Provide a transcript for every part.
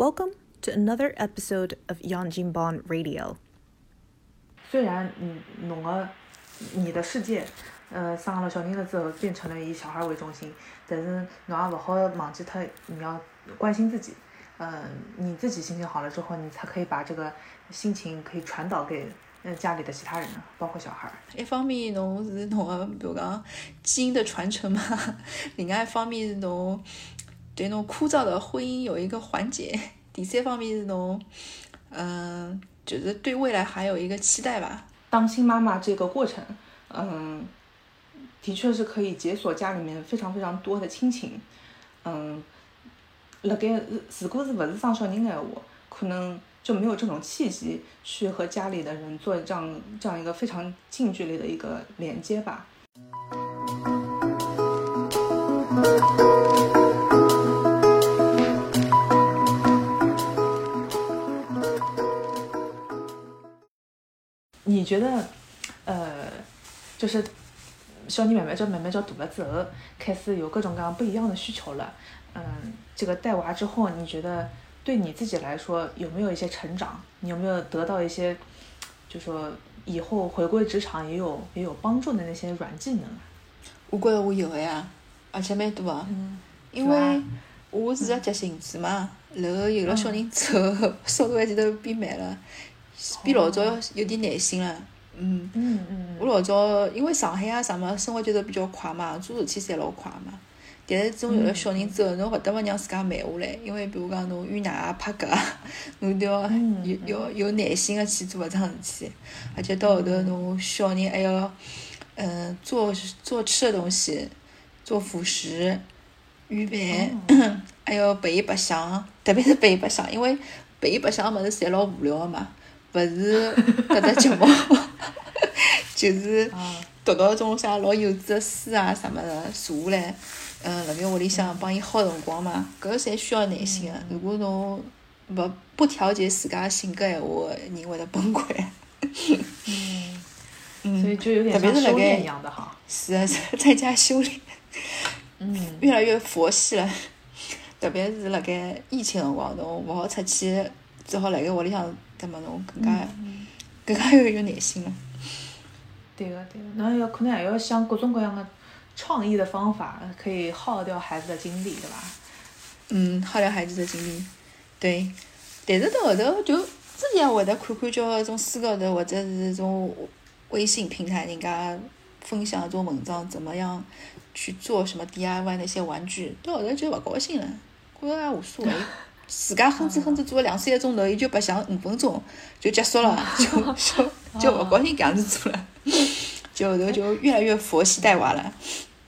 Welcome to another episode of Yang Jin Bon Radio. 虽然你，侬个你的世界，呃，生了小人了之后变成了以小孩为中心，但是侬也勿好忘记脱，你要关心自己。嗯、你自己心情好了之后，你才可以把这个心情可以传导给呃家里的其他人，包括小孩儿。一方面侬是侬个，比如讲基因的传承嘛，另外一方面是侬对侬枯燥的婚姻有一个缓解，第三方面是侬，嗯、就是对未来还有一个期待吧。当新妈妈这个过程，嗯，的确是可以解锁家里面非常非常多的亲情。嗯，辣盖如果是勿是生小人的话，可能就没有这种契机去和家里的人做这样这样一个非常近距离的一个连接吧。你觉得，呃，就是小人慢慢叫慢慢叫大了之后，开始有各种各样不一样的需求了。嗯，这个带娃之后，你觉得对你自己来说有没有一些成长？你有没有得到一些，就说以后回归职场也有也有帮助的那些软技能？我觉着我有个呀，而且蛮多啊。嗯，因为我是个急性子嘛，然后有了小人之后，速度还记得变慢了，比老早有点耐心了。嗯，嗯嗯我老早因为上海啊啥么生活节奏比较快嘛，做事体侪老快嘛。但是自从有了小人之后，侬勿得勿让自家慢下来，因为比如讲侬喂奶啊、拍嗝啊，侬都要嗯有有有耐心个去做搿桩事体，而且到后头侬小人还要，嗯，做做吃的东西，做辅食，预备，还要陪伊白相，特别是陪伊白相，因为陪伊白相个物事侪老无聊个嘛，勿是搿只节目，就是啊，读到种啥老幼稚的书啊啥物事，坐下来，嗯，辣盖屋里向帮伊耗辰光嘛，搿侪需要耐心个。如果侬勿不调节自家性格闲话，人会得崩溃。嗯，嗯，所以就有点特别是辣像修炼一盖样的哈。是啊，在家修炼，嗯越来越佛系了。特别是辣盖疫情辰光，侬勿好出去，只好辣盖屋里向，那么侬更加嗯更加要有耐心了。对个对个，那要可能还要想各种各样的创意的方法，可以耗掉孩子的精力，对吧？嗯，耗掉孩子的精力，对。但是到后头就自己也会得看看叫种书高头或者是种微信平台人家分享种文章，怎么样去做什么 DIY 那些玩具，到后头就勿高兴了，觉着也无所谓。自家哼哧哼哧做了两三个钟头，伊就白相五分钟就结束了，就就就勿高兴搿样子做了，就后头就越来越佛系带娃了，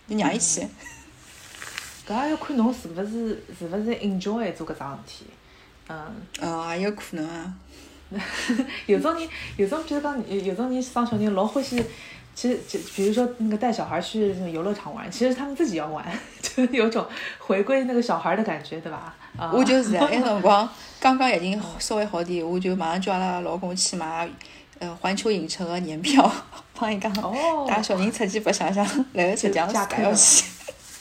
就让伊去。搿也要看侬是勿是是勿是 enjoy 做搿桩事体。嗯，哦，也有可能啊。有种人，有种比如讲，有有种人生小人老欢喜，其实就比如说那个带小孩去那个游乐场玩，其实他们自己要玩，就是有种回归那个小孩的感觉，对吧？啊，我就是啊，那辰光刚刚已经稍微好点，我就马上叫阿拉老公去买呃环球影城个年票，帮伊讲哦带小人出去白相相，然后实际上自加课了家要去。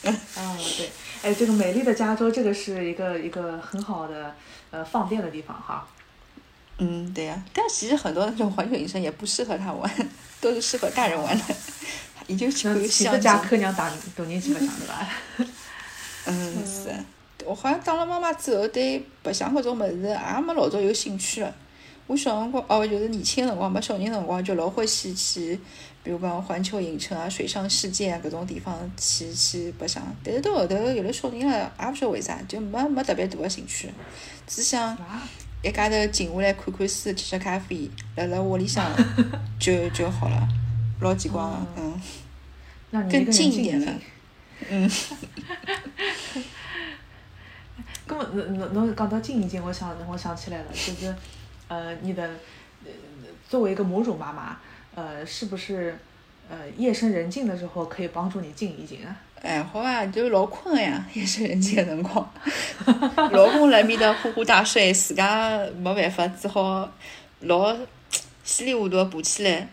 嗯，对，哎，这个美丽的加州，这个是一个一个很好的呃放电的地方哈。嗯，对呀、但其实很多那种环球影城也不适合他玩，都是适合大人玩的。也就去看那岂不相机。加课让大大人去白相对吧？嗯，是的。我好像当了妈妈之后，对白相搿种物事也没老早有兴趣了。我小辰光哦，就是年轻的辰光，没小人辰光，就老欢喜去，比如讲环球影城啊、水上世界啊搿种地方去去白相。但是到后头有了小人了，也勿晓得为啥，就没没特别大个兴趣，只想啊，一家头静下来看看书、吃吃咖啡，辣辣屋里向 就就好了，老奇怪了，嗯更近一点了。嗯。根本侬侬侬讲到静一静，我想我想起来了，就是，呃，你的，作为一个母乳妈妈，呃，是不是，呃，夜深人静的时候可以帮助你静一静啊？哎，好啊，就是老困呀，夜深人静个辰光，老公辣面搭呼呼大睡，自家没办法，只好老稀里糊涂爬起来，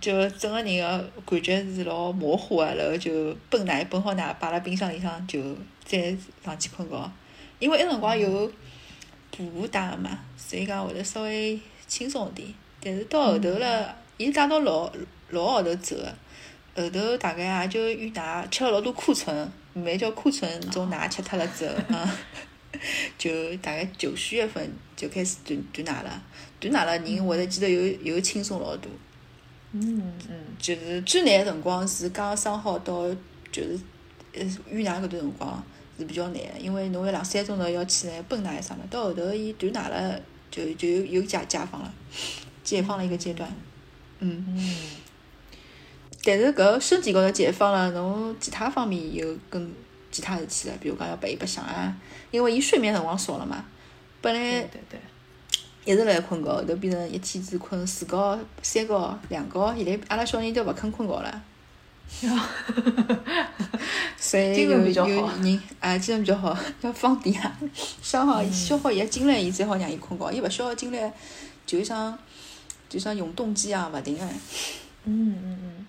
就整个人个感觉是老模糊个，然后就奔奶奔好奶，摆辣冰箱里向就再上去困觉。因为埃辰光有补打的嘛，所以讲会得稍微轻松点。但是到后头了，伊是打到六六号头走个，后头大概也就遇奶吃了老多库存，慢慢叫库存种奶吃脱了之后啊，就大概九十月份就开始断断奶了，断奶了人会得记得又又轻松老多。嗯嗯，就是最难个辰光是刚生好到就是呃遇奶搿段辰光是比较难个，因为侬要两三钟头要起来泵奶啥物事，到后头伊断奶了就就有有解解放了，解放了一个阶段。嗯，嗯，但是搿身体高头解放了，侬其他方面有更其他事体了，比如讲要陪伊白相啊，因为伊睡眠辰光少了嘛，本来对对，一直辣困觉，后头变成一天只困四觉、三觉、两觉，现在阿拉小人都勿肯困觉了。所以精神比较好人啊，精神比较好，要放电啊，消耗消耗伊个精力，伊才好让伊困觉。伊勿消耗精力，就像就像永动机啊，勿停个。嗯嗯嗯，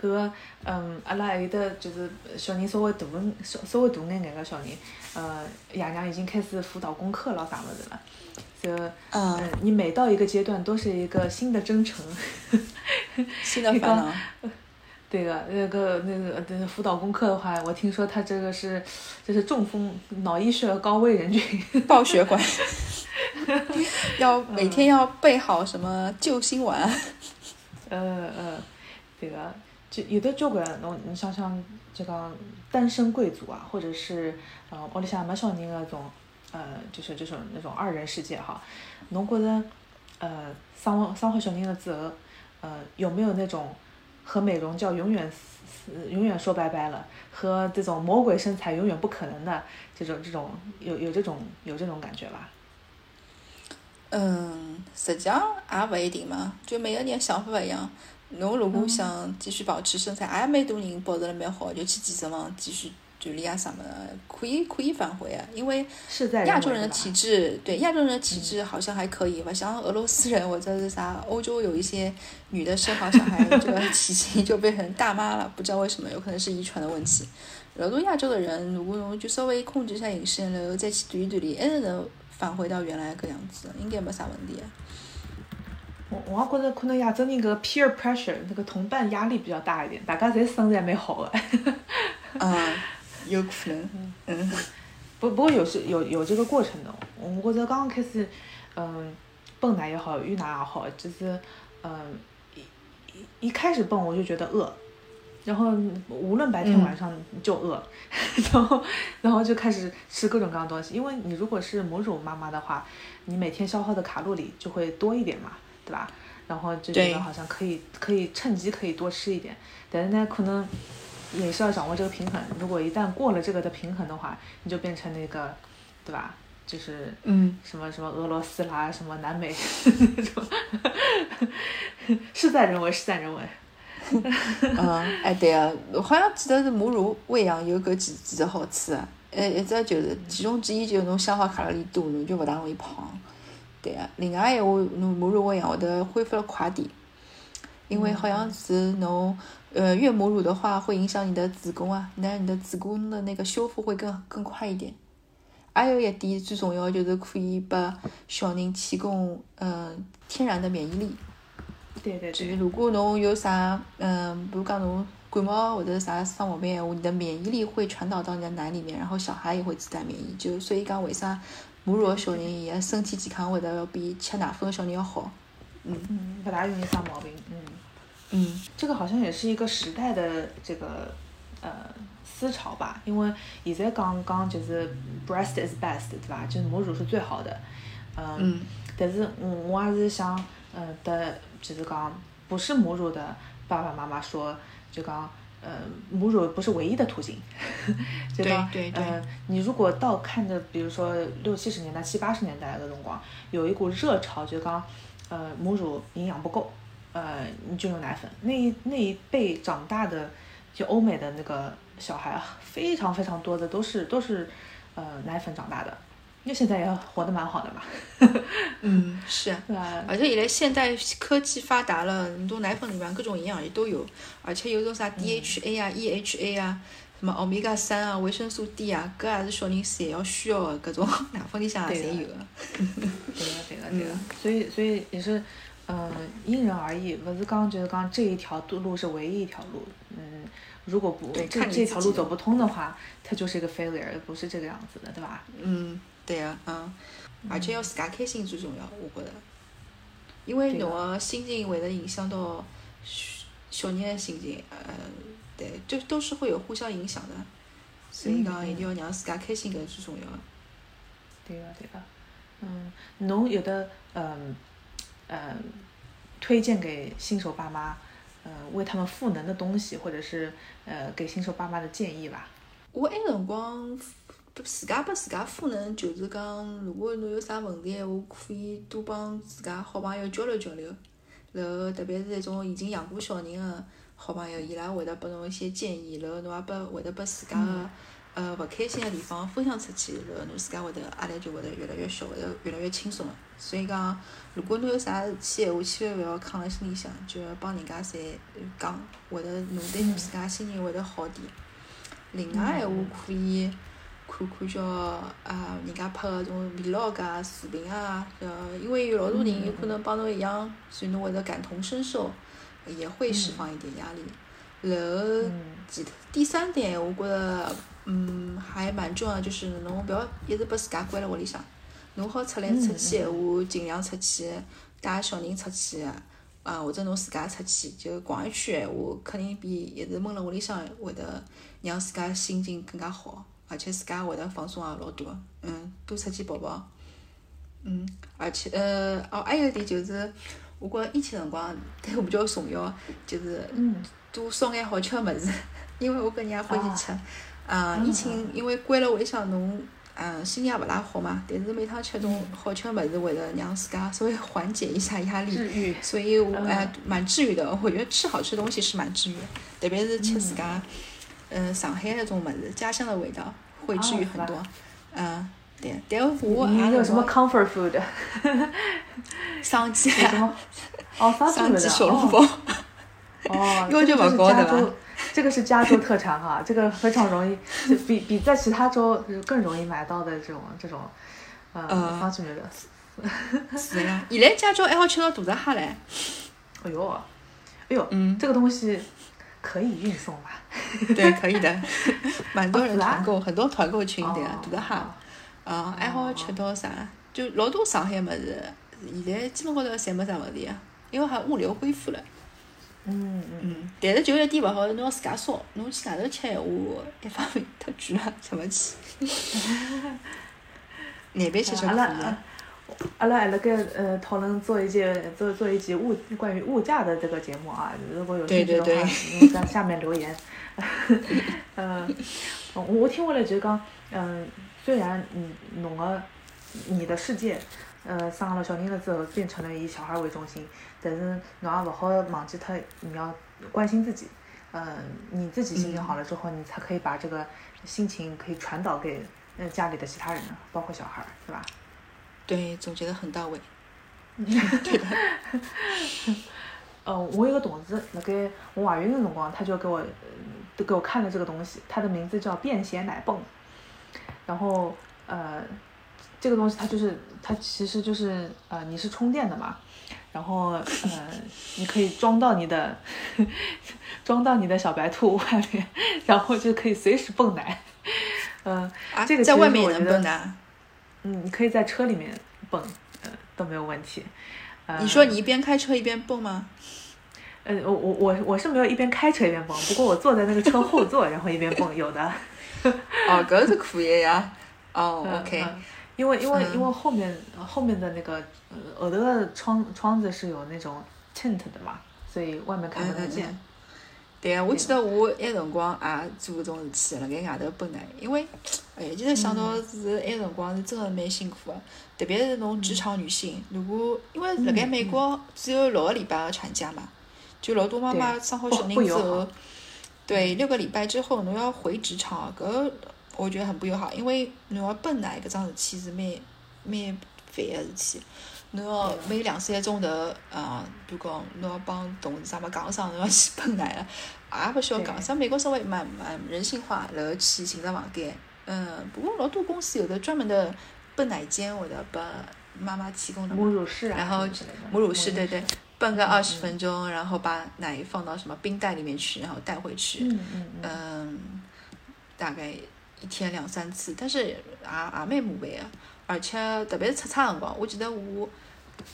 搿个嗯，阿拉还有得就是小人稍微大稍稍微大眼眼个小人，呃，爷娘已经开始辅导功课了啥物事了。就嗯嗯，你每到一个阶段都是一个新的征程。新的烦恼。对个，那个那个那个辅导功课的话，我听说他这个是，这是中风脑溢血高危人群。爆血管，要每天要备好什么救心丸。呃 呃，这个就有的交关侬你想想，这个单身贵族啊，或者是呃屋里向没小人那种，呃，就是这种那种二人世界哈，侬觉得呃生生好小人了之后，呃有没有那种和美容觉永远死永远说拜拜了，和这种魔鬼身材永远不可能的这种这种有有这种有这种感觉吧？嗯，实际上也勿一定嘛，就每个人想法勿一样。侬如果想继续保持身材，也蛮多人保持了蛮好，就去健身房继续锻炼啊什么的，可以可以返回啊。因为是在亚洲人的体体质，对亚洲人的体质好像还可以，吧像俄罗斯人或者是啥欧洲有一些女的生好小孩，这个体型就变成大妈了，不知道为什么，有可能是遗传的问题。老多亚洲的人，如果侬就稍微控制一下饮食，然后再去锻炼锻炼，还是能返回到原来个样子，应该没啥问题的。我我也觉着可能亚洲人搿个 peer pressure 那个同伴压力比较大一点，大家侪身材蛮好的。啊，有可能，嗯。不不过有是有有这个过程的，我觉着刚刚开始，嗯，泵奶也好，育奶也好，就是嗯一一一开始泵我就觉得饿，然后无论白天嗯。晚上就饿，然后然后就开始吃各种各样的东西，因为你如果是母乳妈妈的话，你每天消耗的卡路里就会多一点嘛，对吧？然后就觉得好像可以可以趁机可以多吃一点，但是呢，可能也是要掌握这个平衡。如果一旦过了这个的平衡的话，你就变成那个，对吧？就是嗯，什么什么俄罗斯啦，什么南美那种，事在人为，事在人为。嗯，哎对啊，我好像记得是母乳喂养有搿几几只好处啊，呃，一只就是其中之一就是侬消耗卡路里多，侬就勿大容易胖。对啊，另外闲话，侬母乳喂养会得恢复了快点，因为好像是侬呃越母乳的话会影响你的子宫啊，那你的子宫的那个修复会更更快一点。还有一点最重要就是可以拨小人提供嗯、呃天然的免疫力。对对对，就是如果侬有啥，嗯，比如讲侬感冒或者啥生毛病你的免疫力会传导到你的奶里面，然后小孩也会自带免疫。就所以讲，为啥母乳的小人伊个身体健康会得要比吃奶粉的小人要好？嗯嗯，不大容易生毛病。嗯，嗯这个好像也是一个时代的这个呃思潮吧，因为现在刚刚就是 breast is best，对吧？就是母乳是最好的。嗯。嗯但是我我还是想，呃的，就是讲不是母乳的爸爸妈妈说，就讲，呃，母乳不是唯一的途径，就讲，对对对呃，你如果倒看着，比如说六七十年代、七八十年代的辰光，有一股热潮，就讲，呃，母乳营养不够，呃，你就用奶粉。那一那一辈长大的，就欧美的那个小孩啊，非常非常多的都是都是，呃，奶粉长大的。那现在也活得蛮好的嘛，嗯，是啊。而且现在现代科技发达了，很多奶粉里面各种营养也都有，而且有种啥 DHA 啊、EHA 啊，什么欧米伽三啊、维生素 D 啊，搿也是小人侪要需要的，各种 奶粉里向也侪有的。对个对个对个，所以所以也是，嗯，因人而异，不是讲就是讲这一条路是唯一一条路，嗯，如果不对这这条路走不通的话，它就是一个 failure，不是这个样子的，对吧？嗯，对啊，嗯，而且要自家开心最重要，我觉得，因为侬的。心情会得影响到小小人的心情，呃，对，就都是会有互相影响的，所以讲嗯一定要让自家开心搿是最重要的。对个对个，嗯，侬有的嗯嗯推荐给新手爸妈，呃，为他们赋能的东西，或者是呃给新手爸妈的建议吧。我埃辰光自家拨自家赋能，就是讲，如果侬有啥问题闲话，可以多帮自家好朋友交流交流。然后特别是那种已经养过小人的好朋友，伊拉会得拨侬一些建议，然后侬也拨会得拨自家的呃勿开心个地方分享出去，然后侬自家会得压力就会得越来越小，会得越来越轻松个。所以讲，如果侬有啥事体闲话，千万勿要藏辣心里向，就要帮人家侪讲，会得侬对侬自家心情会得好点。另外闲话可以看看叫啊人家拍个种 vlog 啊、视频啊，呃，因为有老多人有可能帮侬一样，所以侬会得感同身受，也会释放一点压力。然后嗯其第三点，我觉得嗯还蛮重要，就是侬勿要一直把自家关辣屋里向，侬好出来出去闲话，尽量出去带小人出去。啊，或者侬自家出去就逛一圈闲话，肯定比一直闷辣屋里向会得让自家心情更加好，而且自家会得放松也老多。嗯，多出去跑跑。嗯，而且呃，哦，还有一点就是，我觉着疫情辰光对我比较重要，就是嗯多烧眼好吃个物事，因为我个人也欢喜吃。啊，嗯疫情因为关了屋里向，侬嗯心情也勿大好嘛，但是每趟吃种好吃的物事，会得让自家稍微缓解一下压力。所以我嗯哎蛮治愈的，我觉得吃好吃的东西是蛮治愈的，特别是吃自家，嗯，上海那种物事，家乡的味道会治愈很多哦。嗯，对，但我你也 有什么 comfort food？生鸡？哦，三生鸡小笼笼包，哦，因为就这个不高对吧这个是加州特产哈，这个非常容易，就比比在其他州更容易买到的这种这种，呃，嗯方式的。是呀。现在加州还好吃到大闸蟹嘞，哎呦，哎呦，嗯这个东西可以运送吧？对，可以的，蛮多人团购，很多团购群对哦大闸蟹，嗯，还好吃到啥，就老多上海物事，现在基本高头侪没啥问题啊，因为好像物流恢复了。嗯嗯，嗯，但是就有一点勿好，侬要自家烧，侬去外头吃闲话，一方面太贵了，吃勿起。难边吃吃可阿拉以啊。阿拉还辣盖呃讨论做一届做做一集物关于物价的这个节目啊，如果有兴趣的话，你在下面留言。嗯，我我听下来就是讲，嗯、虽然你侬个你的世界，呃，生了小人了之后变成了以小孩为中心，但是侬也勿好忘记他，你要关心自己。嗯、你自己心情好了之后，你才可以把这个心情可以传导给呃家里的其他人，包括小孩儿，对吧？对，总结的很到位。呃，我有个同事，辣盖我怀孕的辰光，他就给我，都给我看了这个东西，它的名字叫便携奶泵，然后呃，这个东西它就是它其实就是呃你是充电的嘛，然后呃你可以装到你的 装到你的小白兔外面，然后就可以随时蹦奶，嗯、啊，这个其在外面也实我觉得能蹦的。嗯，你可以在车里面蹦，呃都没有问题。呃、你说你一边开车一边蹦吗？呃，我我我我是没有一边开车一边蹦，不过我坐在那个车后座，然后一边蹦，有的。哦，搿是可以呀。哦 嗯，OK，嗯因为因为嗯因为后面后面的那个呃后头的窗窗子是有那种 tint 的嘛，所以外面看不太见。对啊，我记得我埃辰光也做搿种事体，辣盖外头奔来，因为，哎呀，现在想到是埃辰光是真的蛮辛苦的，特别是侬职场女性，如果因为辣盖美国只有六个礼拜的产假嘛，就老多妈妈对。生好不小人之后对，六个礼拜之后侬要回职场，搿我觉得很不友好，因为侬要蹦奶搿桩事体是蛮蛮烦个事体。侬要每两三个钟头，啊，比如讲侬要帮同事啥么讲声，侬要去泵奶了，也勿需要讲。像美国稍微蛮蛮人性化，然后去寻只房间。嗯，不过老多公司有的专门的泵奶间，会得拨妈妈提供的。母乳室啊。然后母乳室，对对，泵个二十分钟，然后把奶放到什么冰袋里面去，然后带回去。嗯嗯嗯。嗯，大概一天两三次，但是也也蛮麻烦个，而且特别是出差辰光，我记得我。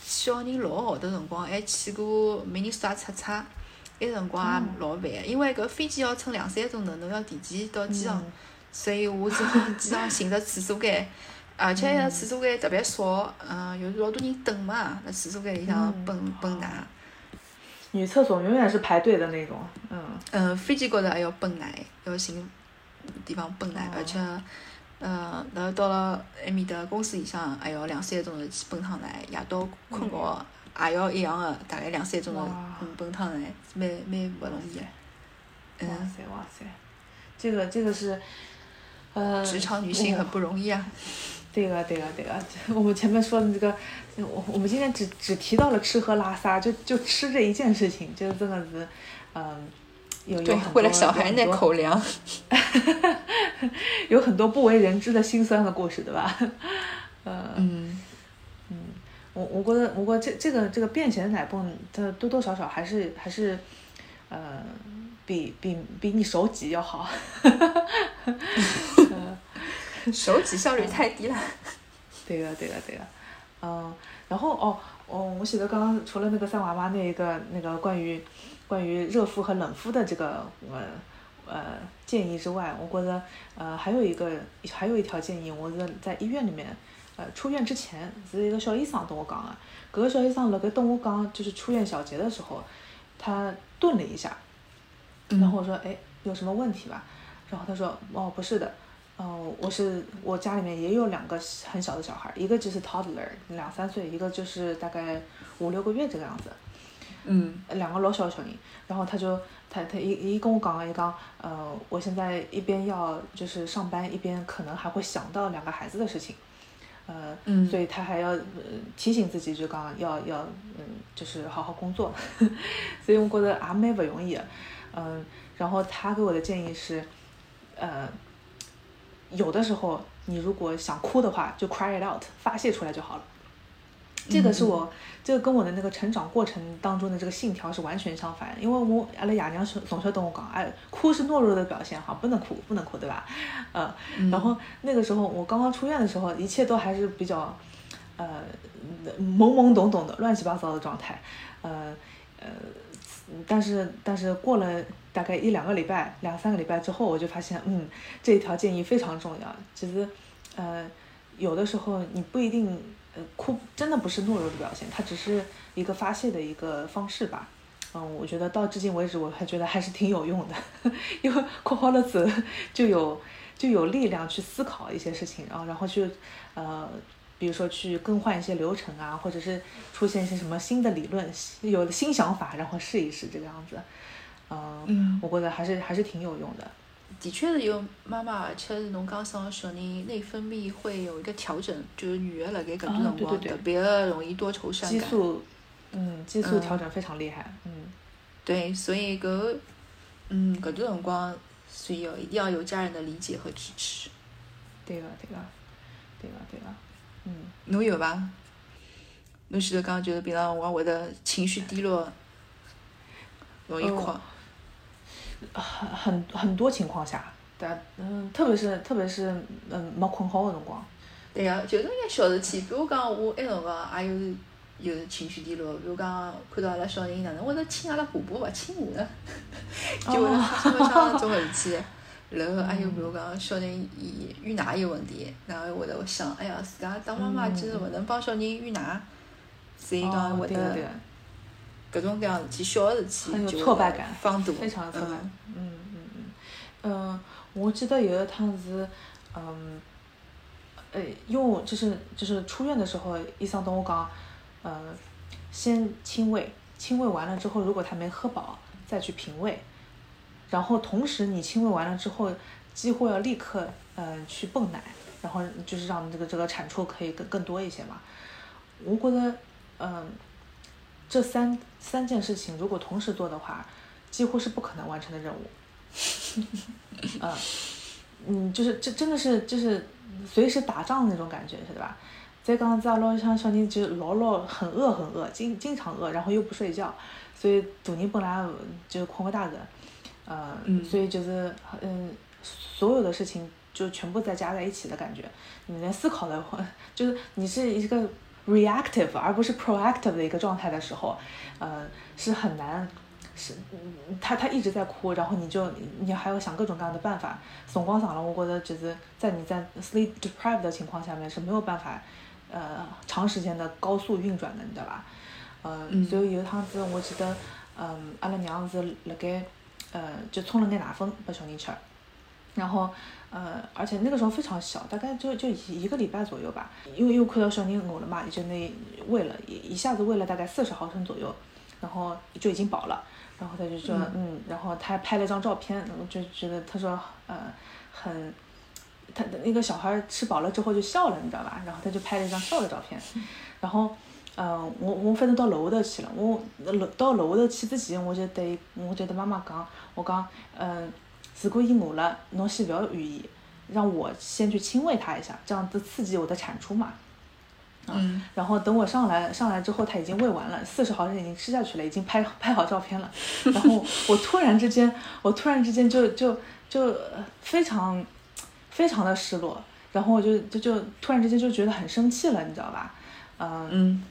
小人老号头辰光，还去过明尼苏达出差，埃辰光也老烦个，因为搿飞机要乘两三个钟头，侬要提前到机场，所以我只好机场寻着厕所间，而且个厕所间特别少，嗯，有老多人等嘛，辣厕所间里向蹦蹦奶。女厕所永远是排队的那种，嗯。嗯，飞机高头还要蹦奶，要寻地方泵奶，而且。嗯，然后到了埃面的公司里向，还要两三个钟头去奔趟来，夜到困觉也要一样的，大概两三个钟头奔奔趟来，蛮蛮不容易嗯。哇塞哇塞，这个这个是，呃。职场女性很不容易啊。对个对个对个，我们前面说的这个，我我们今天只只提到了吃喝拉撒，就就吃这一件事情，就真的是，嗯。对，为了小孩那口粮，有很多不为人知的辛酸的故事，对吧？呃，嗯，嗯，我我觉得，我觉得这这个这个便携的奶泵，它多多少少还是还是，呃，比比比你手挤要好。手挤效率太低了。对个，对个，对个，嗯，然后哦哦，我写的刚刚除了那个三娃娃那一个那个关于。关于热敷和冷敷的这个呃呃建议之外，我觉得呃还有一个还有一条建议，我是在医院里面呃出院之前是一个小医生跟我讲的，搿个小医生辣盖跟我讲就是出院小结的时候，他顿了一下，然后我说哎有什么问题吧？然后他说哦不是的，哦我是我家里面也有两个很小的小孩，一个就是 toddler 两三岁，一个就是大概五六个月这个样子。嗯，两个老小的小人，然后他就他他一一跟我讲了一讲，呃，我现在一边要就是上班，一边可能还会想到两个孩子的事情，呃，所以他还要提醒自己就讲要要嗯，就是好好工作，所以我觉得也蛮不容易，嗯，然后他给我的建议是，呃，有的时候你如果想哭的话，就 cry it out，发泄出来就好了。这个是我，这个跟我的那个成长过程当中的这个信条是完全相反。因为我阿拉爷娘是总是跟我讲，哎，哭是懦弱的表现，哈，不能哭，不能哭，对吧？呃，然后那个时候我刚刚出院的时候，一切都还是比较，呃，懵懵懂懂的，乱七八糟的状态，呃呃，但是但是过了大概一两个礼拜，两三个礼拜之后，我就发现，嗯，这一条建议非常重要。其实，呃，有的时候你不一定。哭真的不是懦弱的表现，它只是一个发泄的一个方式吧。嗯，我觉得到至今为止，我还觉得还是挺有用的，因为哭好了之后就有就有力量去思考一些事情，然后然后去呃，比如说去更换一些流程啊，或者是出现一些什么新的理论，有新想法，然后试一试这个样子。嗯，我觉得还是还是挺有用的。的确是有妈妈，而且是侬刚生小人，内分泌会有一个调整，就是女的辣盖搿段辰光特别容易多愁善感。激素，嗯，激素调整非常厉害，嗯。对，所以搿，嗯，搿段辰光需要一定要有家人的理解和支持。对个，对个，对个，对个，嗯。侬有伐？侬前头讲就是平常我会得情绪低落，容易哭。很很很多情况下，对，嗯，特别是特别是嗯没困好的辰光。对呀，就是眼小事体，比如讲我埃辰光也有有情绪低落，比如讲看到阿拉小人哪能会得亲阿拉婆婆勿亲我呢？就会发生像这种事体。然后还有比如讲小人伊喂奶有问题，然后会得想，哎呀，自家当妈妈就是勿能帮小人喂奶，所以讲会得。各种各样事体，小的事体就放大，非常挫败。嗯嗯嗯，嗯，我记得有一趟是，嗯，呃，因为就是就是出院的时候，医生跟我讲，呃，先亲喂，亲喂完了之后，如果他没喝饱，再去平喂，然后同时你亲喂完了之后，几乎要立刻呃去泵奶，然后就是让这个这个产出可以更更多一些嘛。我觉得，嗯，这三三件事情如果同时做的话，几乎是不可能完成的任务。嗯，嗯，就是这真的是就是随时打仗的那种感觉，是对吧？再讲子阿拉像小人就老老很饿很饿，经经常饿，然后又不睡觉，所以大人本来就困不大的，呃，所以就是嗯，所有的事情就全部在加在一起的感觉，你连思考的话，就是你是一个 reactive 而不是 proactive 的一个状态的时候，呃，是很难。是，他他一直在哭，然后你就你还要想各种各样的办法。辰光长了，我觉得就是在你在 sleep deprived 的情况下面是没有办法，呃，长时间的高速运转的，你知道吧？呃，所以有一趟子我记得，嗯，阿拉娘是辣盖，呃，就冲了眼奶粉给小人吃，然后，呃，而且那个时候非常小，大概就就一一个礼拜左右吧，因为又快到小人饿了嘛，就那喂了一一下子喂了大概四十毫升左右，然后就已经饱了。然后他就说，嗯，然后他还拍了张照片，我就觉得他说，呃，很，他的那个小孩吃饱了之后就笑了，你知道吧？然后他就拍了一张笑的照片，然后，嗯，我我反正到楼下头去了，我楼到楼下头去之前，我就对我就对妈妈讲，我讲，嗯，如果伊饿了，侬先不要语意，让我先去亲喂他一下，这样子刺激我的产出嘛。嗯，然后等我上来上来之后，他已经喂完了，四十毫升已经吃下去了，已经拍 拍好照片了。然后我突然之间，我突然之间就就就非常非常的失落，然后我就就就突然之间就觉得很生气了，你知道吧？嗯，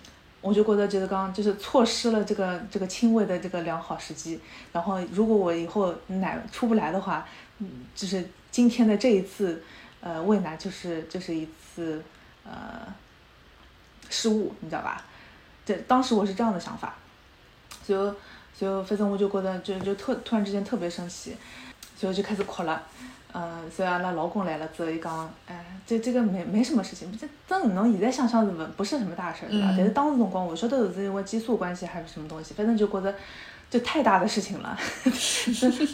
我就觉得觉得刚就是错失了这个这个亲喂的这个良好时机。然后如果我以后奶出不来的话，嗯，就是今天的这一次呃喂奶就是就是一次呃。失误，你知道吧？这当时我是这样的想法，所以，所以反正我就觉得就就特突然之间特别生气，所以就开始哭了。嗯，所以阿拉老公来了之后，伊讲，哎，这这个没没什么事情，这真侬现在想想是不不是什么大事，对吧？但是当时辰光，我晓得是因为激素关系还是什么东西，反正就觉得就太大的事情了，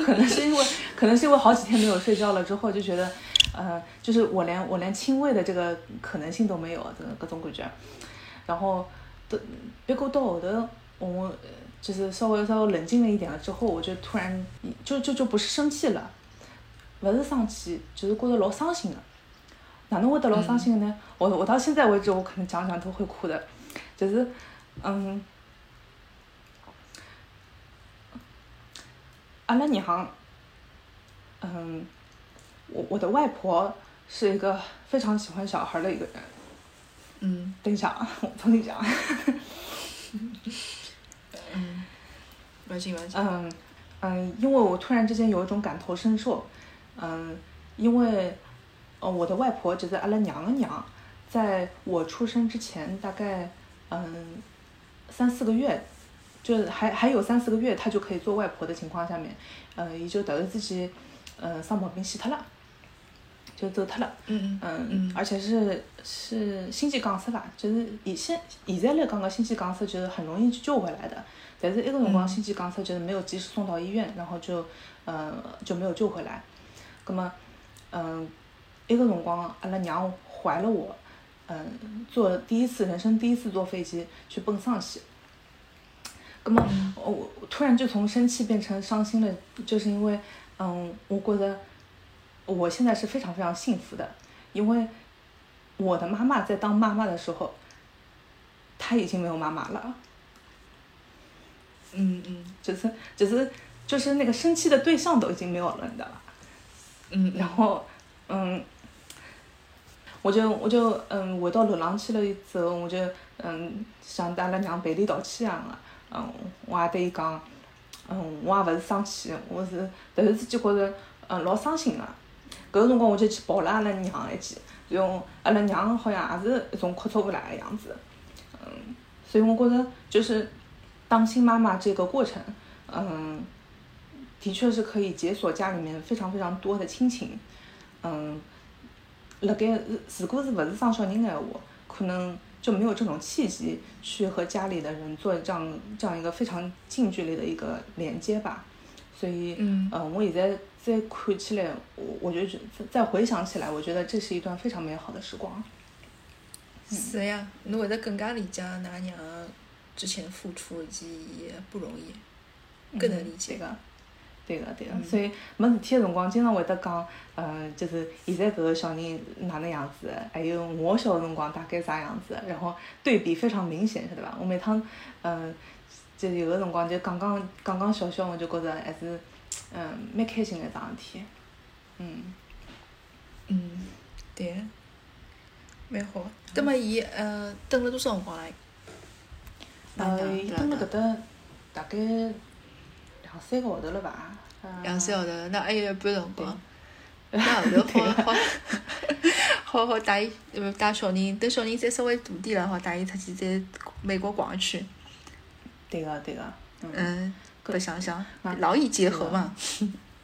可能是因为可能是因为好几天没有睡觉了之后，就觉得，呃，就是我连我连亲喂的这个可能性都没有，这个各种感觉。然后，都别过到后头，我就是稍微稍微冷静了一点了之后，我就突然就就就不是生气了，不是生气，就是觉得老伤心了。哪能会得老伤心的呢？我我到现在为止，我可能讲讲都会哭的，就是嗯，阿拉娘，嗯，我我的外婆是一个非常喜欢小孩的一个人。嗯，等一下啊，我重新讲。嗯，不紧不紧。嗯嗯，因为我突然之间有一种感同身受，嗯，因为，呃，我的外婆就是阿拉娘的娘，在我出生之前大概嗯三四个月，就还还有三四个月，她就可以做外婆的情况下面，呃，也就突然之间，嗯，生毛病死脱了。就走脱了，嗯嗯，而且是是心肌梗塞吧，就是以现现在来讲个心肌梗塞就是很容易救回来的，但是一个辰光心肌梗塞就是没有及时送到医院，然后就嗯就没有救回来，葛么嗯一个辰光阿拉娘怀了我，嗯坐第一次人生第一次坐飞机去奔丧去，葛么我突然就从生气变成伤心了，就是因为嗯我觉得。我现在是非常非常幸福的，因为我的妈妈在当妈妈的时候，她已经没有妈妈了。嗯嗯，只是只是就是那个生气的对象都已经没有了，你知道吧？嗯，然后嗯，我就我就嗯回到楼上去了之后，我就嗯像阿拉娘赔礼道歉一样的，嗯，我也对伊讲，嗯，我也勿是生气，我是突然之间觉着嗯老伤心的。搿个辰光我就去抱了阿拉娘一记，然后阿拉娘好像也是一种哭出勿来的样子，嗯，所以我觉着就是当新妈妈这个过程，嗯，的确是可以解锁家里面非常非常多的亲情，嗯，辣盖如果是勿是生小人的闲话，可能就没有这种契机去和家里的人做这样这样一个非常近距离的一个连接吧。所以，嗯，我现在再看起来，我我觉得再回想起来，我觉得这是一段非常美好的时光。是呀，侬会得更加理解㑚娘之前付出以及伊不容易，更能理解。对个，对个，所以没事体个辰光，经常会得讲，嗯，就是现在搿个小人哪能样子，还有我小个辰光大概啥样子，然后对比非常明显，晓得伐？我每趟，嗯，就有个辰光就讲讲讲讲笑笑，我就觉着还是，嗯，蛮开心个一桩事体，嗯，嗯，对，蛮好。葛末伊，呃，等了多少辰光唻？呃，伊等了搿搭大概。两三个号头了吧？两三号头，那还有一半辰光。那后头好好好好带伊，呃，带小人，等小人再稍微大点了，好带伊出去在美国逛一圈。对个，对个。嗯。白想想，劳逸结合嘛。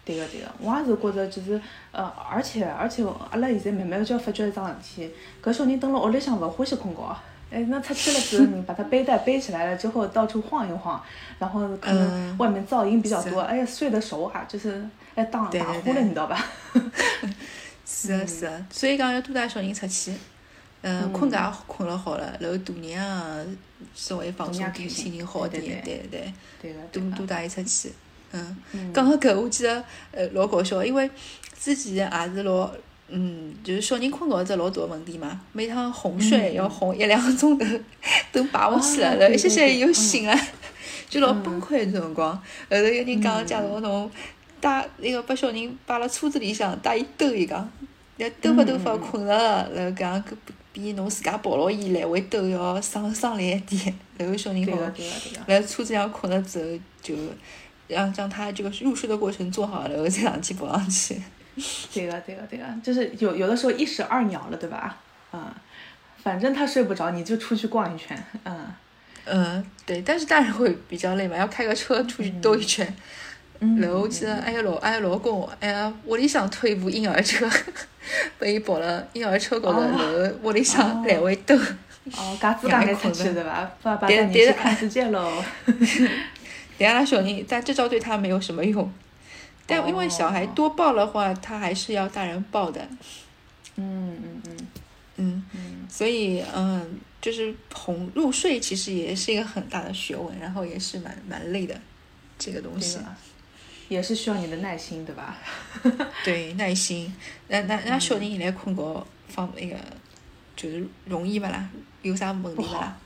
对个，对个，我也是觉着就是，呃，而且而且，阿拉现在慢慢就要发觉一桩事体，搿小人蹲辣屋里向勿欢喜困觉。哎，那出去了之后，你把他背带背起来了之后，到处晃一晃，然后可能外面噪音比较多，哎呀，睡得熟啊，就是哎打打呼了，你知道吧？是啊是。啊，所以讲要多带小人出去，嗯，困觉困了好了，然后大人啊稍微放松点，心情好点，对对对，多多带伊出去，嗯，讲到搿我记得呃老搞笑，因为之前也是老。嗯，就是小人困觉是老大个问题嘛，每趟哄睡要哄一两个钟头，都摆勿起来了，一歇歇又醒了，就老崩溃种辰光。后头有人讲介绍侬带那个把小人摆辣车子里向，带伊兜一讲，要兜勿兜发困着了，然后搿样比侬自家抱牢伊来回兜要省省力一点。然后小人好，在车子上困了之后，就让让他这个入睡的过程做好，然后再上去抱上去。对个，对个，对个，就是有有的时候一石二鸟了，对吧？嗯，反正他睡不着，你就出去逛一圈，嗯。嗯，对，但是大人会比较累嘛，要开个车出去兜一圈。嗯。然后我记得还有老还有老公，哎呀，屋里向推一部婴儿车，被伊抱了婴儿车高头，然后屋里向来回兜。哦，嘎子嘎子出去对吧？爸爸带你去看世界喽。对啊，小人，但这招对他没有什么用。但因为小孩多抱的话，他还是要大人抱的。嗯嗯嗯嗯，所以嗯，就是哄入睡其实也是一个很大的学问，然后也是蛮蛮累的这个东西，也是需要你的耐心，对吧？对，耐心。那那那小人现在困觉放那个就是容易不啦？有啥问题不啦？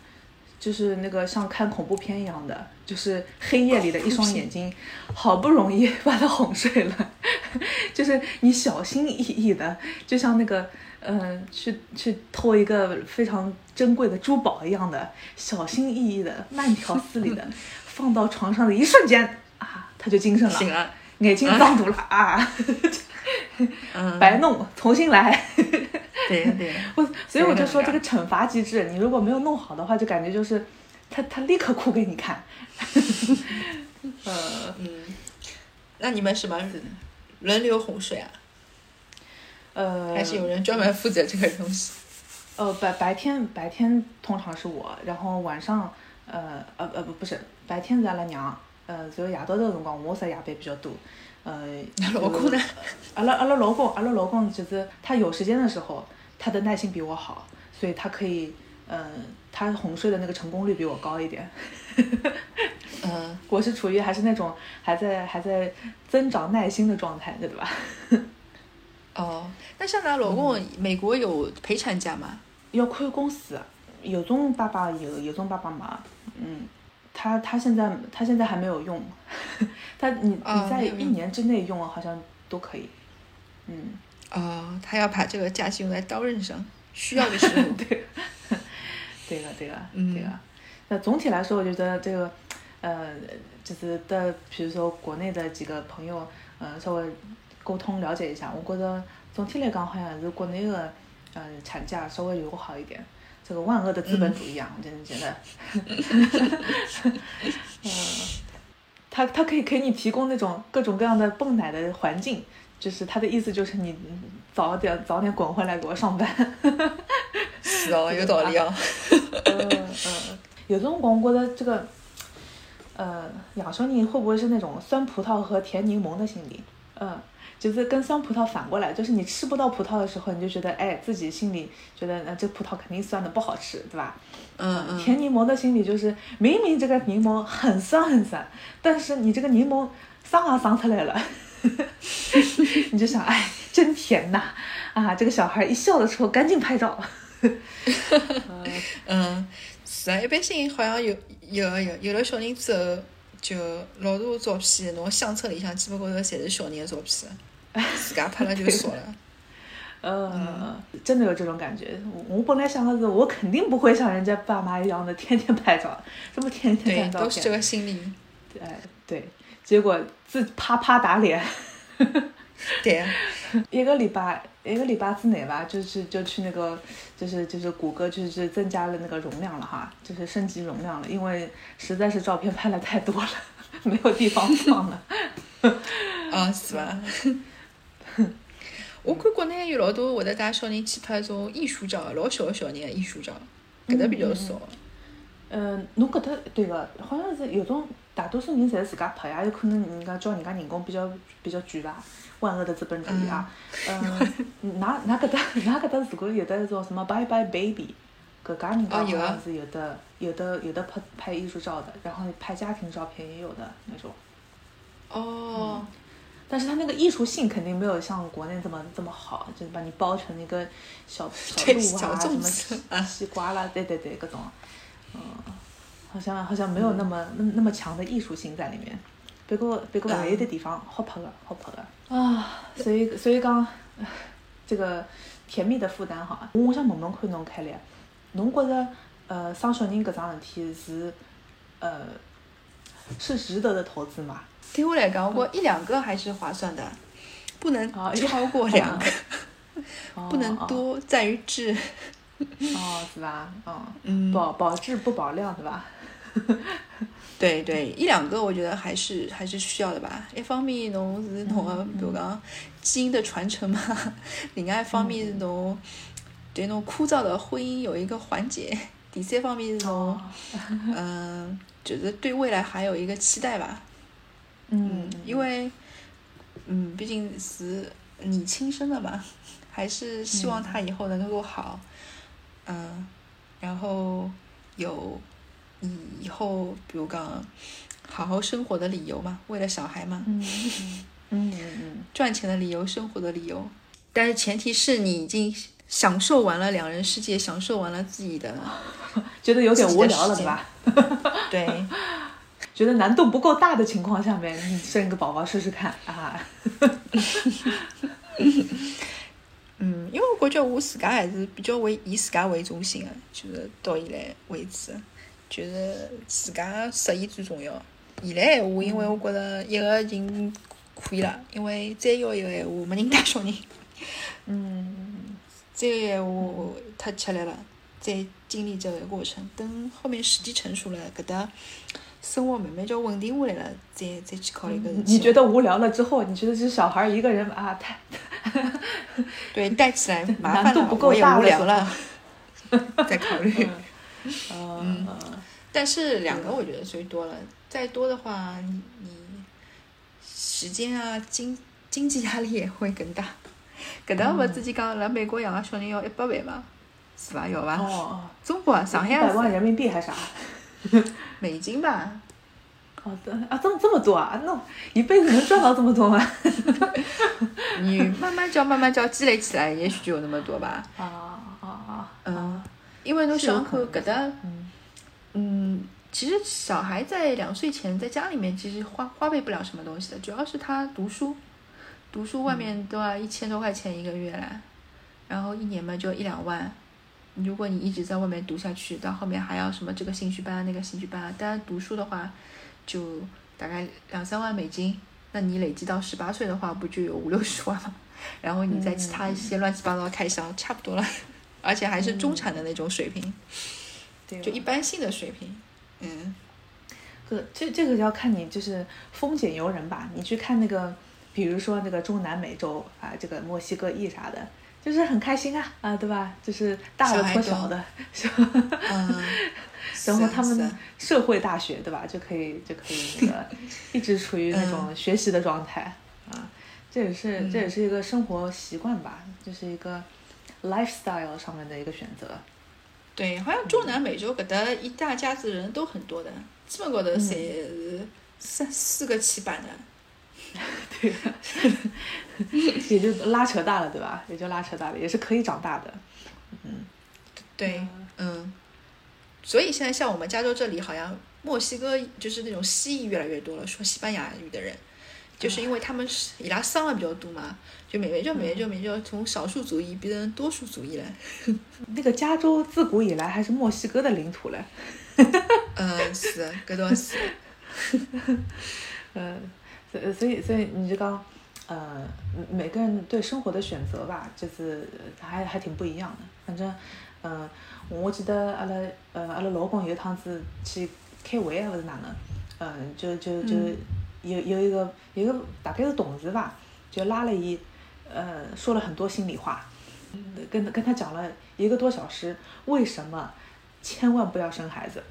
就是那个像看恐怖片一样的，就是黑夜里的一双眼睛，好不容易 把他哄睡了，就是你小心翼翼的，就像那个嗯，去去偷一个非常珍贵的珠宝一样的，小心翼翼的，慢条斯理的 放到床上的一瞬间啊，他就精神了，醒了，眼睛张堵了啊，白弄，重新来。对 对，我所以我就说这个惩罚机制，你如果没有弄好的话，就感觉就是他他立刻哭给你看。呃嗯，那你们什么轮流哄睡啊？呃，还是有人专门负责这个东西？呃，白白天白天通常是我，然后晚上呃呃呃不不是白天是阿拉娘，呃只有夜到头辰光我是夜班比较多。呃，老公呢？阿拉阿拉老公，阿拉老公就是他有时间的时候，他的耐心比我好，所以他可以，嗯，他哄睡的那个成功率比我高一点。嗯，我是处于还是那种还在还在增长耐心的状态，对吧？哦，那像咱老公，美国有陪产假吗？要看公司，有种爸爸有，有种爸爸没，嗯。他他现在他现在还没有用，他你你在一年之内用好像都可以，嗯。哦，他要把这个假期用在刀刃上，需要的时 候。对，对了对个对了。那总体来说，我觉得这个，呃，就是的，比如说国内的几个朋友，呃，稍微沟通了解一下，我觉得总体来讲好像是国内的，呃，产假稍微友好一点。这个万恶的资本主义啊，我真的觉得，嗯，他他可以给你提供那种各种各样的泵奶的环境，就是他的意思就是你早点早点滚回来给我上班。是哦，有道理啊。嗯嗯，有这种光觉得这个，呃，养小人会不会是那种酸葡萄和甜柠檬的心理？嗯，就是跟酸葡萄反过来，就是你吃不到葡萄的时候，你就觉得哎，自己心里觉得那这葡萄肯定酸的不好吃，对吧？嗯嗯，甜柠檬的心理就是明明这个柠檬很酸很酸，但是你这个柠檬桑啊桑出来了，你就想哎，真甜呐！啊，这个小孩一笑的时候赶紧拍照。嗯，是啊，一般性好像有有有有了小人之后。就老多照片，侬相册里向基本高头侪是小人的照片，自家拍了就少了。呃，真的有这种感觉。我本来想的是，我肯定不会像人家爸妈一样的天天拍照，这么天天拍照片。都是这个心理。对对，结果自啪啪打脸。对。一个礼拜，一个礼拜之内吧，就是就去那个，就是就是谷歌就是增加了那个容量了哈，就是升级容量了，因为实在是照片拍的太多了，没有地方放了。啊，是吧？我看国内有老多会得带小人去拍那种艺术照，老小个小人个艺术照，搿搭比较少。嗯，侬搿搭对个，好像是有种大多数人侪是自家拍也，有可能人家叫人家人工比较比较贵吧。万恶的资本主义啊！嗯，哪哪搿搭哪搿搭如果有的种什么 Bye Bye Baby，搿家人家好像是有的有的有的拍拍艺术照的，然后拍家庭照片也有的那种。哦。但是它那个艺术性肯定没有像国内这么这么好，就是把你包成一个小小鹿啊什么西瓜啦，对对对，各种，嗯，好像好像没有那么那那么强的艺术性在里面。别个别个还有的地方好拍的，好拍的啊！所以所以讲，这个甜蜜的负担哈，我想问问看侬开了，侬觉着呃生小人搿桩事体是呃是值得的投资吗？对我来讲，我一两个还是划算的，不能超过两个，不能多，在于质。哦，是吧？嗯，保保质不保量，是吧？对对，一两个我觉得还是还是需要的吧。一方面侬是侬个，比如讲基因的传承嘛；另外一方面是侬对侬枯燥的婚姻有一个缓解；第三方面是侬，嗯，就是对未来还有一个期待吧。嗯，因为嗯，毕竟是你亲生的嘛，还是希望他以后能够好。嗯，然后有。你以后比如讲，好好生活的理由嘛，为了小孩嘛，嗯嗯嗯，赚钱的理由，生活的理由，但是前提是你已经享受完了两人世界，享受完了自己的，觉得有点无聊了，对吧？对，觉得难度不够大的情况下面，生一个宝宝试试看啊。嗯，因为我感觉我自家还是比较为以自家为中心的，就是到现在为止。就是自家适意最重要。现在闲话，因为我觉得一个人可以了，因为再要一个闲话，没人带小人。嗯。再个闲话太吃力了，再经历这个过程，等后面时机成熟了，搿搭生活慢慢叫稳定下来了，再再去考虑搿事体。你觉得无聊了之后，你觉得这小孩一个人啊，太 对带起来麻烦了，我也无聊了，再考虑。嗯，但是两个我觉得最多了，再多的话，你你时间啊，经经济压力也会更大。搿搭勿之前讲，辣美国养个小人要一百万嘛，是伐？要伐？哦中国上海一百万人民币还啥？美金吧。好的啊，这么这么多啊？那一辈子能赚到这么多吗？你慢慢交，慢慢交，积累起来，也许就有那么多吧。啊啊啊！嗯。因为侬想看搿搭，嗯，其实小孩在两岁前在家里面其实花花费不了什么东西的，主要是他读书，读书外面都要一千多块钱一个月嘞，然后一年嘛就一两万，如果你一直在外面读下去，到后面还要什么这个兴趣班那个兴趣班，当然读书的话就大概两三万美金，那你累积到十八岁的话，不就有五六十万了？然后你再其他一些乱七八糟开销，差不多了。而且还是中产的那种水平，就一般性的水平，嗯，这这这个要看你就是风险由人吧。你去看那个，比如说那个中南美洲啊，这个墨西哥裔啥的，就是很开心啊啊，对吧？就是大的拖小的，嗯，然后他们社会大学对吧，就可以就可以那个 一直处于那种学习的状态啊。这也是这也是一个生活习惯吧，就是一个 lifestyle 上面的一个选择。对，好像中南美洲搿搭一大家子人都很多的，基本高头侪是三四个起板的。对，也就拉扯大了，对吧？也就拉扯大了，也是可以长大的。嗯，对，嗯。所以现在像我们加州这里，好像墨西哥就是那种西裔越来越多了，说西班牙语的人，就是因为他们是伊拉商了比较多嘛，就慢慢就慢慢就慢慢就从少数族裔变成多数族裔了。那个加州自古以来还是墨西哥的领土嘞。嗯，是，搿倒是。嗯，所所以所以你就讲，呃，每个人对生活的选择吧，就是还还挺不一样的。反正，嗯。我记得阿拉呃阿拉老公有一趟子去开会还勿是哪能，嗯就就就有有一个有一个大概是同事吧，就拉了一，呃说了很多心里话，跟跟他讲了一个多小时，为什么千万不要生孩子，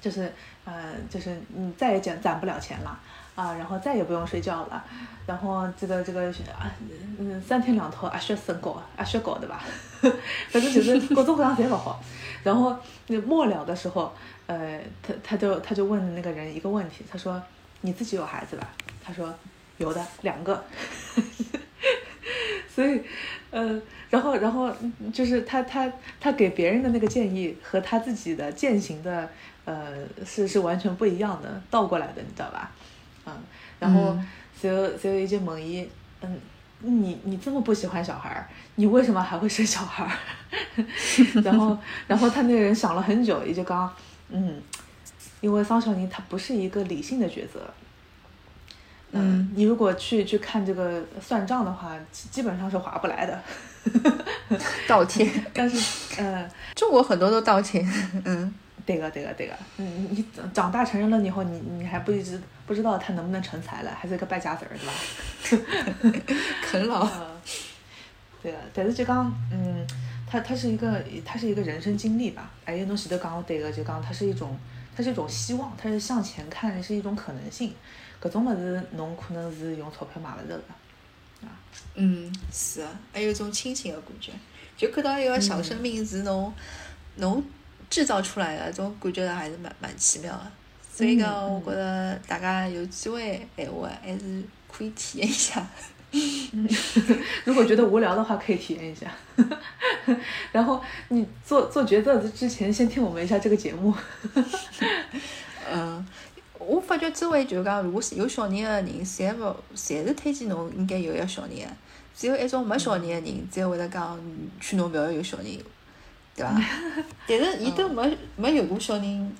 就是呃就是你再也攒攒不了钱了。啊，然后再也不用睡觉了，然后这个这个啊，嗯，三天两头啊，血升高，啊，血高对吧？反正就是各种各样侪不好。然后那末了的时候，呃，他他就他就问那个人一个问题，他说：“你自己有孩子吧？”他说：“有的，两个。”所以，呃，然后然后就是他他他给别人的那个建议和他自己的践行的，呃，是是完全不一样的，倒过来的，你知道吧？嗯，然后，随后随后一就问伊，嗯，你你这么不喜欢小孩儿，你为什么还会生小孩儿？然后，然后他那个人想了很久，也就刚，嗯，因为桑小宁他不是一个理性的抉择。嗯，你如果去去看这个算账的话，基本上是划不来的。倒贴，但是，呃，中国很多都倒贴，嗯。对个，对个，对个，嗯，你长大成人了以后，你你还不一直不知道他能不能成才了，还是个败家子儿，对吧？啃老。对个，但是就讲，嗯，他他是一个，他是一个人生经历吧。哎，侬前头讲对个，就讲它是一种，它是一种希望，它是向前看，是一种可能性。搿种物事，侬可能是用钞票买勿着的，啊。嗯，是，还有一种亲情的感觉，就看到一个小生命是侬，侬。制造出来的这种感觉还是蛮蛮奇妙的，所以讲我觉得大家有机会闲话还是可以体验一下。如果觉得无聊的话，可以体验一下。然后你做做决策之前，先听我们一下这个节目。嗯，我发觉周围就讲，如果是有小人的人，侪勿侪是推荐侬应该有一个小人的，只有一种没小人的人，才会得讲劝侬勿要有小人。对伐？但是伊都没没有过小人，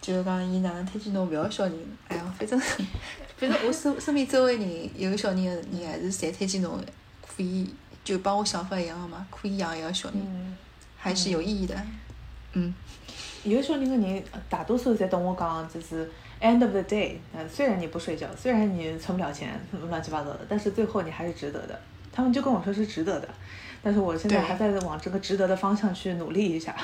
就是讲伊哪能推荐侬勿要小人？哎呀，反正 反正我身身边周围人有小人的人，还是侪推荐侬可以，就帮我想法一样的嘛，可以养一个小人，还是有意义的。嗯，有小人的人，大多数侪同我讲，就是 end of the day，嗯，虽然你不睡觉，虽然你存不了钱，乱七八糟的，但是最后你还是值得的。他们就跟我说是值得的。但是我现在还在往这个值得的方向去努力一下。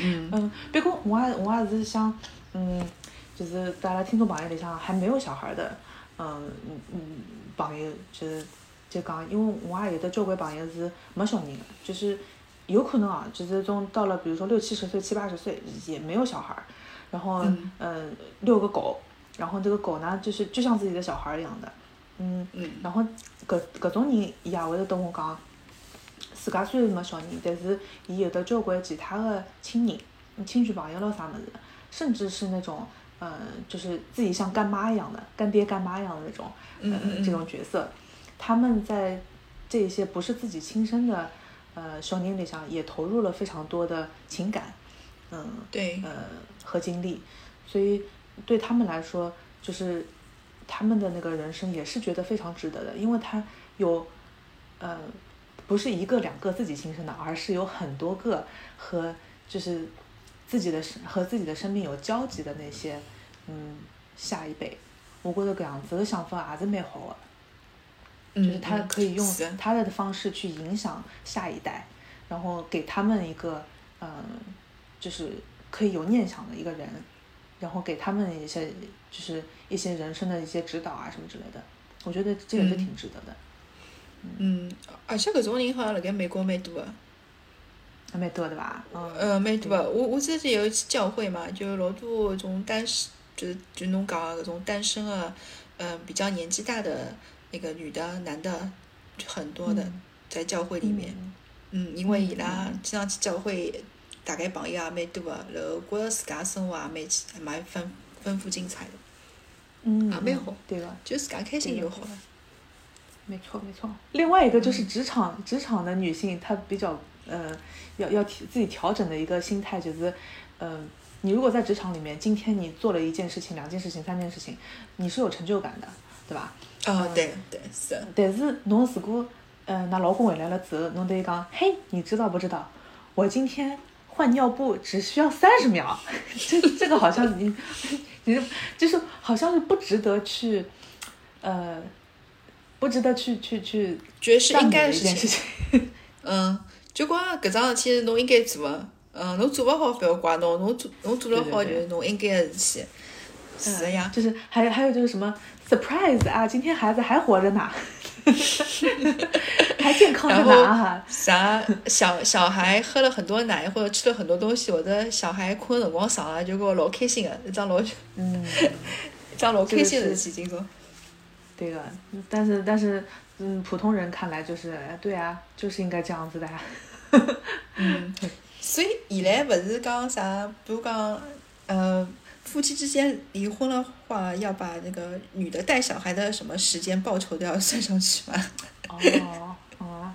嗯嗯，别过我还我还是想，嗯，就是大家听众朋友里向还没有小孩的，嗯嗯嗯，朋友就是就讲，因为我也有的交关朋友是没小人的，就是有可能啊，就是从到了比如说六七十岁、七八十岁也没有小孩，然后嗯遛个狗，然后这个狗呢就是就像自己的小孩一样的。嗯嗯，然后搿搿种人也会得跟我讲，自家虽然没小人，但是伊有的交关其他的亲人、亲戚朋友咯啥物事，甚至是那种，嗯，就是自己像干妈一样的、干爹干妈一样的那种，嗯这种角色，他们在这些不是自己亲生的，呃，小人里向也投入了非常多的情感，嗯，对，呃，和精力，所以对他们来说，就是。他们的那个人生也是觉得非常值得的，因为他有，呃，不是一个两个自己亲生的，而是有很多个和就是自己的生和自己的生命有交集的那些，嗯，下一辈，我觉得这样子的想法还是蛮好的，就是他可以用他的方式去影响下一代，然后给他们一个，嗯，就是可以有念想的一个人，然后给他们一些就是一些人生的一些指导啊什么之类的，我觉得这也是挺值得的。嗯，而且搿种人好像辣盖美国蛮多的。还蛮多的吧？呃，蛮多的。我我之前有去教会嘛，就老多种单身，就是就侬讲的搿种单身的，嗯，比较年纪大的那个女的、男的，很多的在教会里面。嗯，因为伊拉经常去教会，大概朋友也蛮多的，然后觉着自家生活也蛮蛮丰丰富精彩的。嗯，也蛮好。对个。就自家开心就好了。没错没错。另外一个就是职场职场的女性，她比较呃。要要调自己调整的一个心态就是，嗯，你如果在职场里面，今天你做了一件事情、两件事情、三件事情，你是有成就感的，对吧？哦，对对是。但是侬如果，嗯，那老公回来了之后，侬对伊讲，嘿，你知道不知道？我今天换尿布只需要三十秒，这这个好像你，你就是好像是不值得去，呃，不值得去去去，觉得是应该的一件事情，嗯。就光搿桩事体是侬应该做的，嗯，侬做勿好勿要怪侬，侬做侬做了好就是侬应该的事体，是的呀。就是还有还有就是什么 surprise 啊，今天孩子还活着呢，还健康着呢哈。啥小小孩喝了很多奶或者吃了很多东西，或者小孩困辰光长了，就给我老开心的，一张老嗯，一张老开心的事情，今朝。对个，但是但是。嗯，普通人看来就是，对啊，就是应该这样子的。嗯，所以现在不是讲啥，比如讲，呃，夫妻之间离婚的话，要把那个女的带小孩的什么时间报酬都要算上去吗？哦哦，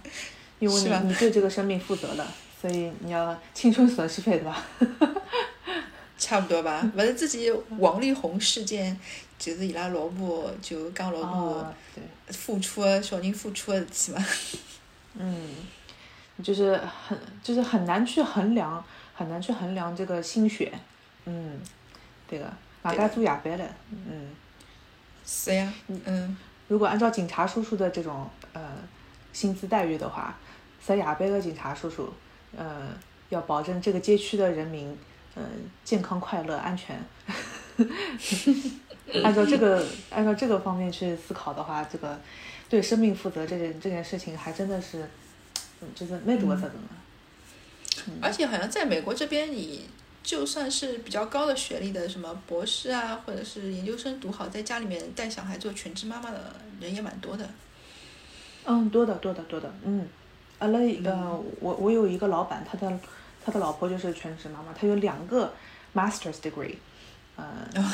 因为你你对这个生命负责了，所以你要青春损失费对吧？差不多吧，反正自己王力宏事件。就是伊拉老婆就讲老婆付出的小人付出的事体嘛。嗯，就是很就是很难去衡量，很难去衡量这个心血。嗯，对个，外加做夜班了，嗯。是呀。嗯。如果按照警察叔叔的这种呃薪资待遇的话，值夜班的警察叔叔，呃，要保证这个街区的人民，嗯，健康、快乐、安全。按照这个 按照这个方面去思考的话，这个对生命负责这件这件事情还真的是，嗯，就是没多责任了。而且好像在美国这边，你就算是比较高的学历的，什么博士啊，或者是研究生读好，在家里面带小孩做全职妈妈的人也蛮多的。嗯，多的多的多的，嗯，阿拉呃，我我有一个老板，他的他的老婆就是全职妈妈，他有两个 master's degree。呃，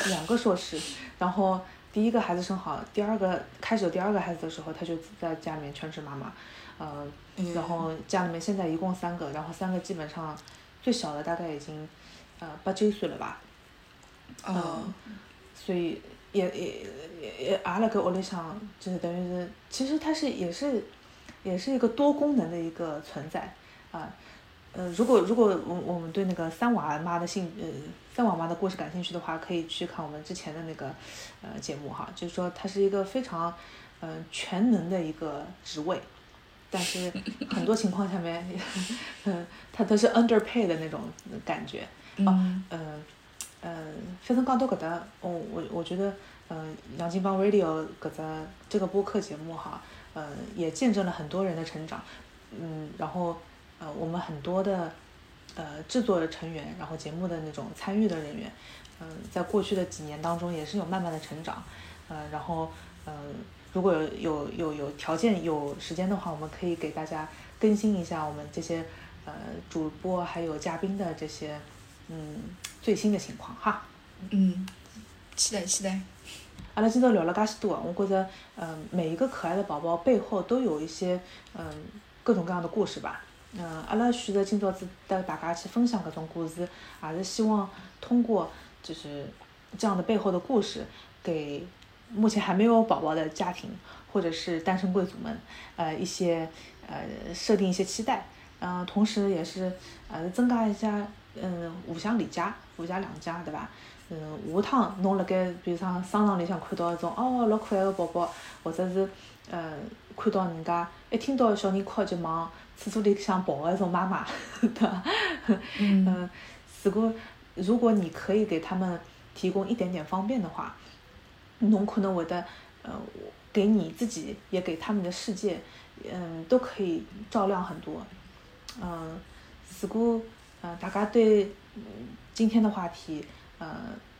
两个硕士，然后第一个孩子生好，第二个开始有第二个孩子的时候，他就在家里面全职妈妈，呃，然后家里面现在一共三个，然后三个基本上最小的大概已经呃八九岁了吧，嗯，所以也也也也阿拉个屋里向就是等于是，其实它是也是也是一个多功能的一个存在啊。呃，如果如果我我们对那个三娃妈的性呃三娃妈的故事感兴趣的话，可以去看我们之前的那个呃节目哈，就是说它是一个非常嗯全能的一个职位，但是很多情况下面，嗯，它都是 underpay 的那种感觉嗯嗯嗯，反正讲到搿搭，我我我觉得嗯杨金邦 Radio 搿只这个播客节目哈，嗯也见证了很多人的成长，嗯，然后。呃，我们很多的呃制作的成员，然后节目的那种参与的人员，嗯，在过去的几年当中也是有慢慢的成长，呃，然后嗯，如果有有有有条件有时间的话，我们可以给大家更新一下我们这些呃主播还有嘉宾的这些嗯最新的情况哈。嗯，期待期待。阿拉今朝聊了介许多，我觉着嗯每一个可爱的宝宝背后都有一些嗯各种各样的故事吧。嗯，阿拉选择今朝子带大家去分享搿种故事，也是希望通过就是这样的背后的故事，给目前还没有宝宝的家庭或者是单身贵族们，呃一些呃设定一些期待，嗯，同时也是呃增加一下嗯互相理解，互相谅解，对伐？嗯，下趟侬辣盖比如讲商场里向看到一种哦老可爱个宝宝，或者是呃看到人家一听到小人哭就往。厕所里向跑个一种妈妈，对伐？嗯，如果如果你可以给他们提供一点点方便的话，侬可能会得呃给你自己也给他们的世界，嗯都可以照亮很多。嗯，如果呃大家对嗯今天的话题，呃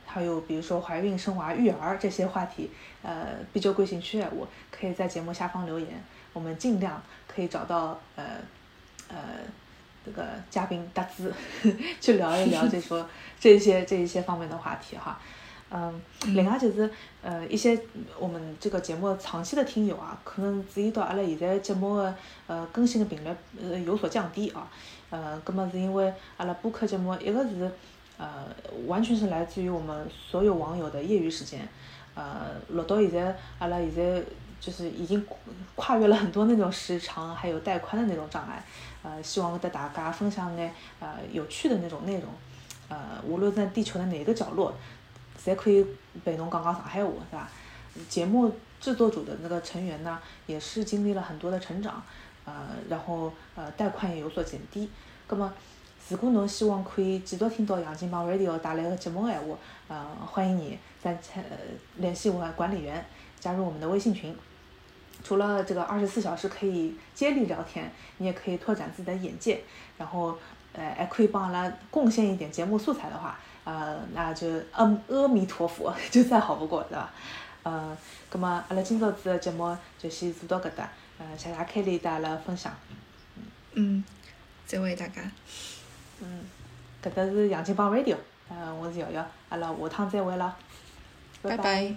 还有比如说怀孕、生娃、育儿这些话题，呃比较感兴趣我，可以在节目下方留言，我们尽量可以找到呃呃这个嘉宾大资 去聊一聊这说这些这一些方面的话题哈。嗯，另外就是呃一些我们这个节目长期的听友啊，可能注意到阿拉现在节目的呃更新的频率呃有所降低啊，呃，葛么是因为阿拉播客节目一个是呃完全是来自于我们所有网友的业余时间，呃，落到现在阿拉现在就是已经跨越了很多那种时长还有带宽的那种障碍，呃，希望跟大家分享眼呃有趣的那种内容，呃，无论在地球的哪个角落。侪可以陪侬讲讲上海话，是吧？节目制作组的那个成员呢，也是经历了很多的成长，呃，然后呃带宽也有所减低。葛么，如果侬希望可以继续听到杨金帮 Radio 带来的节目的话，呃，欢迎你在呃联系我管理员，加入我们的微信群。除了这个二十四小时可以接力聊天，你也可以拓展自己的眼界，然后呃还可以帮阿拉贡献一点节目素材的话。呃，那就阿阿弥陀佛，就再好不过，是伐？呃，葛末阿拉今朝子的节目就先做到搿搭，呃，谢谢凯丽带阿拉分享。嗯，再会大家。嗯，搿搭是杨金帮 radio，呃，我是瑶瑶，阿拉下趟再会了，拜拜。